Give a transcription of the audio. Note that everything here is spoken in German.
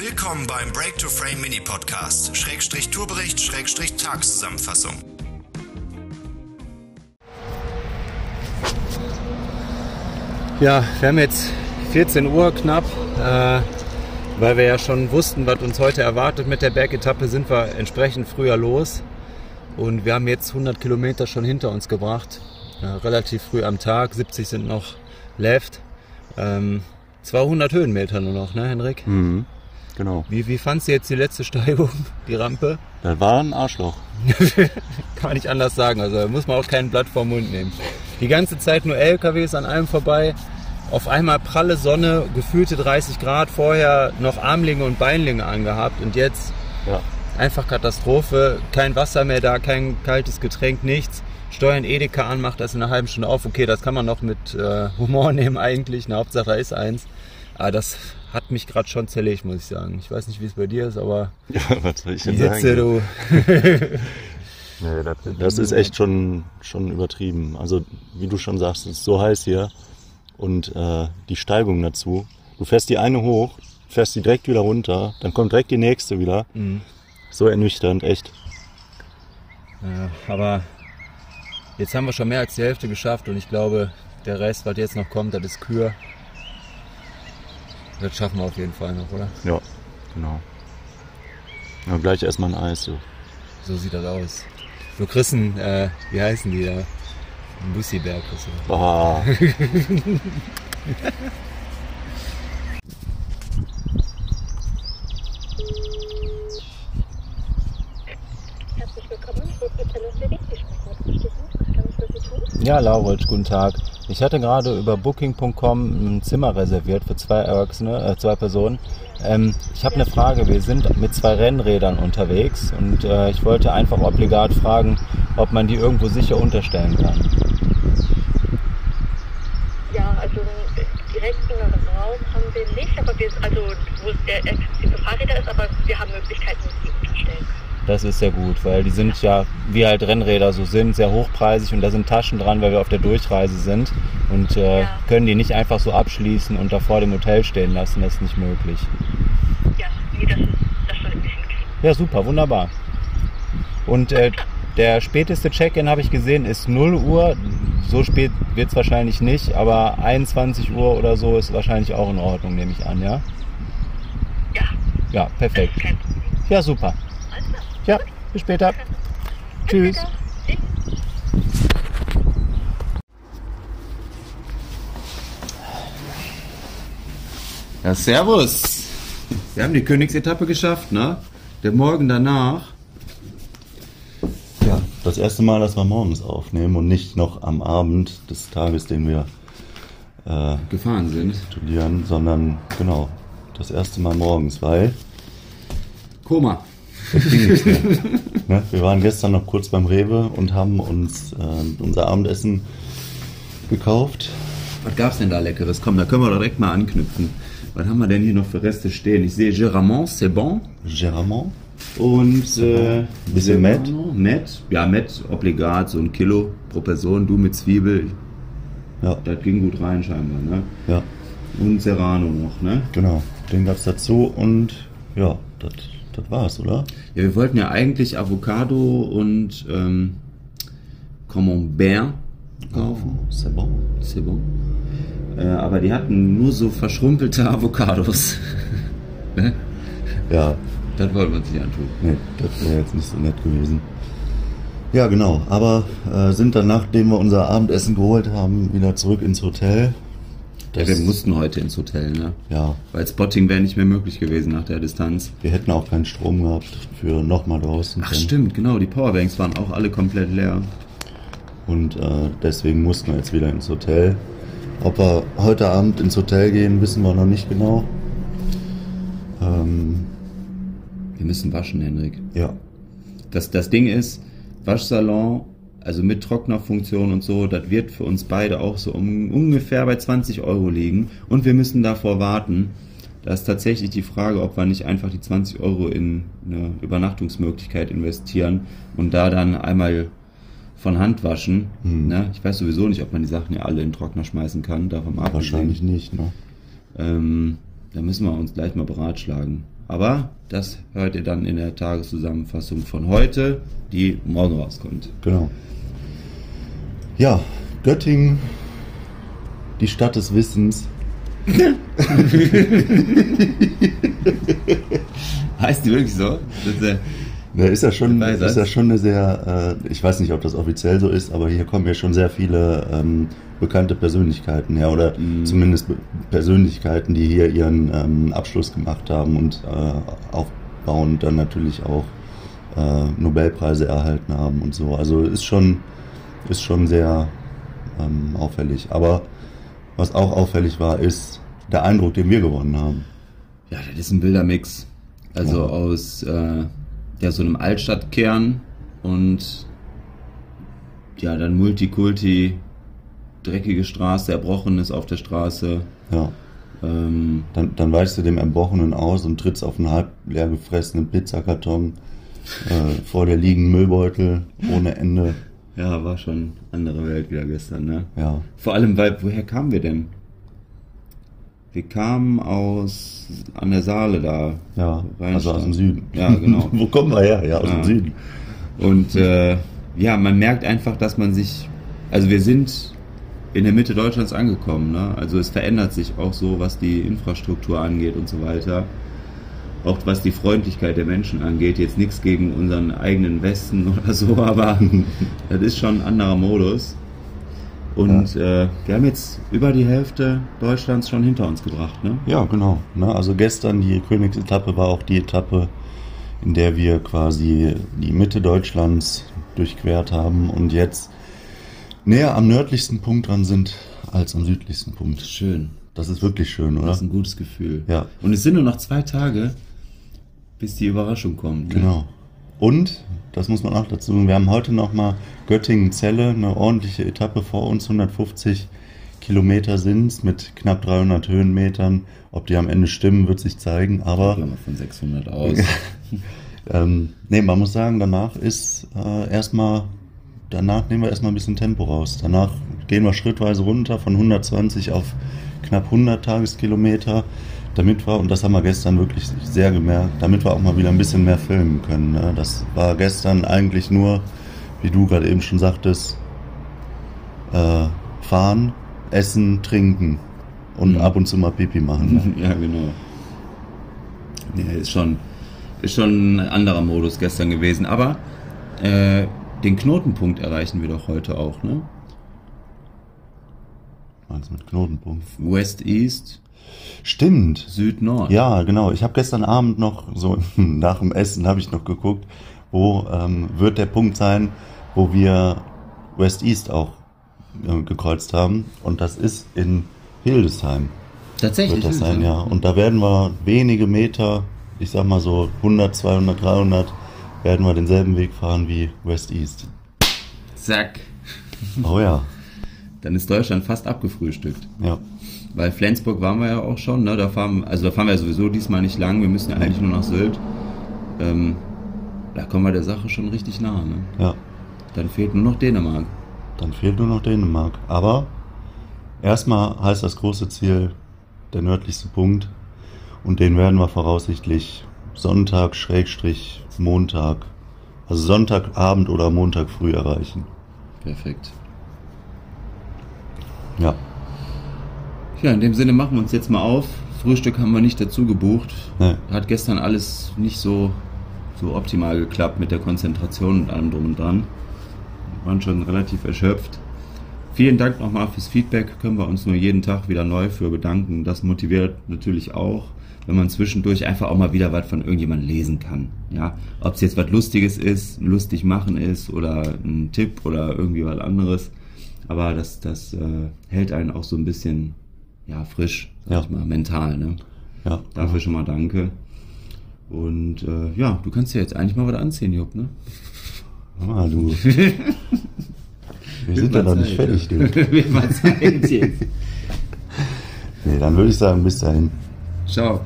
Willkommen beim Break to Frame Mini Podcast, Schrägstrich Tourbericht, Schrägstrich Tagszusammenfassung. Ja, wir haben jetzt 14 Uhr knapp. Äh, weil wir ja schon wussten, was uns heute erwartet mit der Bergetappe, sind wir entsprechend früher los. Und wir haben jetzt 100 Kilometer schon hinter uns gebracht. Ja, relativ früh am Tag, 70 sind noch left. Ähm, 200 Höhenmeter nur noch, ne, Henrik? Mhm, genau. Wie, wie fandst du jetzt die letzte Steigung, die Rampe? Das war ein Arschloch. Kann man nicht anders sagen. Also da muss man auch kein Blatt vom Mund nehmen. Die ganze Zeit nur LKWs an einem vorbei. Auf einmal pralle Sonne, gefühlte 30 Grad, vorher noch Armlinge und Beinlinge angehabt und jetzt Ja. einfach Katastrophe. Kein Wasser mehr da, kein kaltes Getränk, nichts. Steuern Edeka an, macht das in einer halben Stunde auf. Okay, das kann man noch mit äh, Humor nehmen eigentlich. Eine Hauptsache da ist eins. Aber das hat mich gerade schon zerlegt, muss ich sagen. Ich weiß nicht, wie es bei dir ist, aber Ja, was soll ich die denn Hitze, sagen? du. Nee, das, das ist echt schon, schon übertrieben. Also, wie du schon sagst, es ist so heiß hier. Und äh, die Steigung dazu. Du fährst die eine hoch, fährst die direkt wieder runter, dann kommt direkt die nächste wieder. Mhm. So ernüchternd, echt. Ja, aber jetzt haben wir schon mehr als die Hälfte geschafft und ich glaube, der Rest, was jetzt noch kommt, das ist Kür. Das schaffen wir auf jeden Fall noch, oder? Ja, genau. Ja, gleich erstmal ein Eis. So. So sieht das aus. Du kriegst einen, äh, wie heißen die da? Ein Bussiberg kriegst du. Ah, Herzlich willkommen. Ich bin Hotel City. Ich spreche mit Christine. Was kann ich für Sie tun? Ja, Lauritsch, guten Tag. Ich hatte gerade über Booking.com ein Zimmer reserviert für zwei Erwachsene, äh, zwei Personen. Ähm, ich habe eine Frage. Wir sind mit zwei Rennrädern unterwegs und äh, ich wollte einfach obligat fragen, ob man die irgendwo sicher unterstellen kann. Ja, also direkten Raum haben wir nicht, aber wir, also wo es der exklusive Fahrräder ist, aber wir haben Möglichkeiten, die unterstellen. Das ist sehr gut, weil die sind ja, wie halt Rennräder so sind, sehr hochpreisig und da sind Taschen dran, weil wir auf der Durchreise sind und äh, Ja. können die nicht einfach so abschließen und da vor dem Hotel stehen lassen. Das ist nicht möglich. Ja, nee, das, ist, das sollten wir hinkriegen. Ja, super, wunderbar. Und äh, der späteste Check-in, habe ich gesehen, ist 0 Uhr. So spät wird es wahrscheinlich nicht, aber 21 Uhr oder so ist wahrscheinlich auch in Ordnung, nehme ich an, ja? Ja, Ja, perfekt. Ja, super. Ja, bis später. Tschüss. Bis später. Tschüss. Ja, servus. Wir haben die Königsetappe geschafft, ne? Der Morgen danach. ja, das erste Mal, dass wir morgens aufnehmen und nicht noch am Abend des Tages, den wir äh, Gefahren sind. studieren, sondern genau, das erste Mal morgens, weil Koma. ne? Wir waren gestern noch kurz beim Rewe und haben uns äh, unser Abendessen gekauft. Was gab's denn da Leckeres? Komm, da können wir doch direkt mal anknüpfen. Was haben wir denn hier noch für Reste stehen? Ich sehe Geramont, c'est bon. Geramont. Und äh, Bisschen Met. Met. Ja, Met, obligat, so ein Kilo pro Person. Du mit Zwiebel. Ja, Das ging gut rein scheinbar, ne? ja, Und Serrano noch, ne? genau. Den gab's dazu und ja, das das war's, oder? Ja, wir wollten ja eigentlich Avocado und ähm, Camembert kaufen. Oh, c'est bon. C'est bon. Äh, aber die hatten nur so verschrumpelte Avocados. ne? Ja, Das wollten wir uns nicht antun. Nee, das wäre jetzt nicht so nett gewesen. Ja, genau. Aber äh, sind dann, nachdem wir unser Abendessen geholt haben, wieder zurück ins Hotel. Ja, wir mussten heute ins Hotel, ne? Ja, Weil Spotting wäre nicht mehr möglich gewesen nach der Distanz. wir hätten auch keinen Strom gehabt für nochmal draußen. Ach können. stimmt, genau, die Powerbanks waren auch alle komplett leer. Und äh, deswegen mussten wir jetzt wieder ins Hotel. Ob wir heute Abend ins Hotel gehen, wissen wir noch nicht genau. Ähm, Wir müssen waschen, Henrik. ja, Das, das Ding ist, Waschsalon, also mit Trocknerfunktion und so, das wird für uns beide auch so um, ungefähr bei 20 Euro liegen. Und wir müssen davor warten. Da ist tatsächlich die Frage, ob wir nicht einfach die 20 Euro in eine Übernachtungsmöglichkeit investieren und da dann einmal von Hand waschen. Ne? Ich weiß sowieso nicht, ob man die Sachen ja alle in den Trockner schmeißen kann. Davon mal abgesehen. wahrscheinlich nicht. Ne? Ähm, Da müssen wir uns gleich mal beratschlagen. Aber das hört ihr dann in der Tageszusammenfassung von heute, die morgen rauskommt. Genau. Ja, Göttingen, die Stadt des Wissens. Heißt die wirklich so? Das ist, äh, Da ist ja schon, das? ist ja schon eine sehr, äh, ich weiß nicht, ob das offiziell so ist, aber hier kommen ja schon sehr viele ähm, bekannte Persönlichkeiten her oder zumindest Be Persönlichkeiten, die hier ihren ähm, Abschluss gemacht haben und äh, aufbauend dann natürlich auch äh, Nobelpreise erhalten haben und so. Also ist schon, ist schon sehr ähm, auffällig. Aber was auch auffällig war, ist der Eindruck, den wir gewonnen haben. ja, das ist ein wilder Mix. Also Ja. aus äh, ja, so einem Altstadtkern und ja, dann Multikulti, dreckige Straße, Erbrochenes auf der Straße. Ja. Ähm, Dann, dann weichst du dem Erbrochenen aus und trittst auf einen halb leer gefressenen Pizzakarton. Äh, vor dir liegen Müllbeutel ohne Ende. Ja, war schon andere Welt wieder gestern, ne? Ja, Vor allem, weil, woher kamen wir denn? Wir kamen aus, an der Saale da. ja, also aus dem Süden. Ja, genau. Wo kommen wir her? Ja, aus Ja. dem Süden. Und äh, ja, man merkt einfach, dass man sich, also wir sind in der Mitte Deutschlands angekommen. Ne? Also es verändert sich auch so, was die Infrastruktur angeht und so weiter. Auch was die Freundlichkeit der Menschen angeht. Jetzt nichts gegen unseren eigenen Westen oder so, aber das ist schon ein anderer Modus. Und äh, wir haben jetzt über die Hälfte Deutschlands schon hinter uns gebracht. Ne? Ja, genau. Ne? Also gestern die Königsetappe war auch die Etappe, in der wir quasi die Mitte Deutschlands durchquert haben und jetzt näher am nördlichsten Punkt dran sind als am südlichsten Punkt. Schön. Das ist wirklich schön, oder? Das ist ein gutes Gefühl. Ja. Und es sind nur noch zwei Tage, bis die Überraschung kommt. Ne? Genau. Und, das muss man auch dazu sagen, wir haben heute nochmal Göttingen-Zelle, eine ordentliche Etappe vor uns, 150 Kilometer sind's mit knapp 300 Höhenmetern. Ob die am Ende stimmen, wird sich zeigen, aber Gehen wir von 600 aus. ähm, nee, man muss sagen, danach ist äh, erstmal, danach nehmen wir erstmal ein bisschen Tempo raus. Danach gehen wir schrittweise runter von 120 auf knapp 100 Tageskilometer, damit wir, und das haben wir gestern wirklich sehr gemerkt, damit wir auch mal wieder ein bisschen mehr filmen können. Ne? Das war gestern eigentlich nur, wie du gerade eben schon sagtest, äh, fahren, essen, trinken und Mhm. ab und zu mal Pipi machen. Ne? ja, genau. Nee, ist schon, ist schon ein anderer Modus gestern gewesen. Aber äh, den Knotenpunkt erreichen wir doch heute auch, ne? Meinst du mit Knotenpunkt? West, East, Stimmt. Süd, Nord. Ja, genau. Ich habe gestern Abend noch so nach dem Essen habe ich noch geguckt, wo ähm, wird der Punkt sein, wo wir West East auch äh, gekreuzt haben und das ist in Hildesheim Tatsächlich. wird das sein, ja. Und da werden wir wenige Meter, ich sag mal so 100, 200, 300, werden wir denselben Weg fahren wie West East. Zack. Oh ja, Dann ist Deutschland fast abgefrühstückt. ja, Weil Flensburg waren wir ja auch schon, ne? Da fahren, also da fahren wir sowieso diesmal nicht lang, wir müssen ja eigentlich nur nach Sylt. Ähm, da kommen wir der Sache schon richtig nah, ne? ja. Dann fehlt nur noch Dänemark. Dann fehlt nur noch Dänemark. Aber erstmal heißt das große Ziel der nördlichste Punkt. Und den werden wir voraussichtlich Sonntag, Schrägstrich, Montag, also Sonntagabend oder Montag früh erreichen. Perfekt. Ja, Ja, in dem Sinne machen wir uns jetzt mal auf. Frühstück haben wir nicht dazu gebucht. Nee. Hat gestern alles nicht so, so optimal geklappt mit der Konzentration und allem drum und dran. Wir waren schon relativ erschöpft. Vielen Dank nochmal fürs Feedback. Können wir uns nur jeden Tag wieder neu für bedanken. Das motiviert natürlich auch, wenn man zwischendurch einfach auch mal wieder was von irgendjemandem lesen kann. Ja, ob es jetzt was Lustiges ist, lustig machen ist oder ein Tipp oder irgendwie was anderes. Aber das, das äh, hält einen auch so ein bisschen ja, frisch, sag Ja. ich mal, mental. Ne? ja. Dafür schon mal danke. Und äh, ja, du kannst ja jetzt eigentlich mal was anziehen, Jupp, ne? Ah, du. Wir sind ja noch nicht fertig, du. Zeit jetzt. Nee, dann würde ich sagen, bis dahin. Ciao.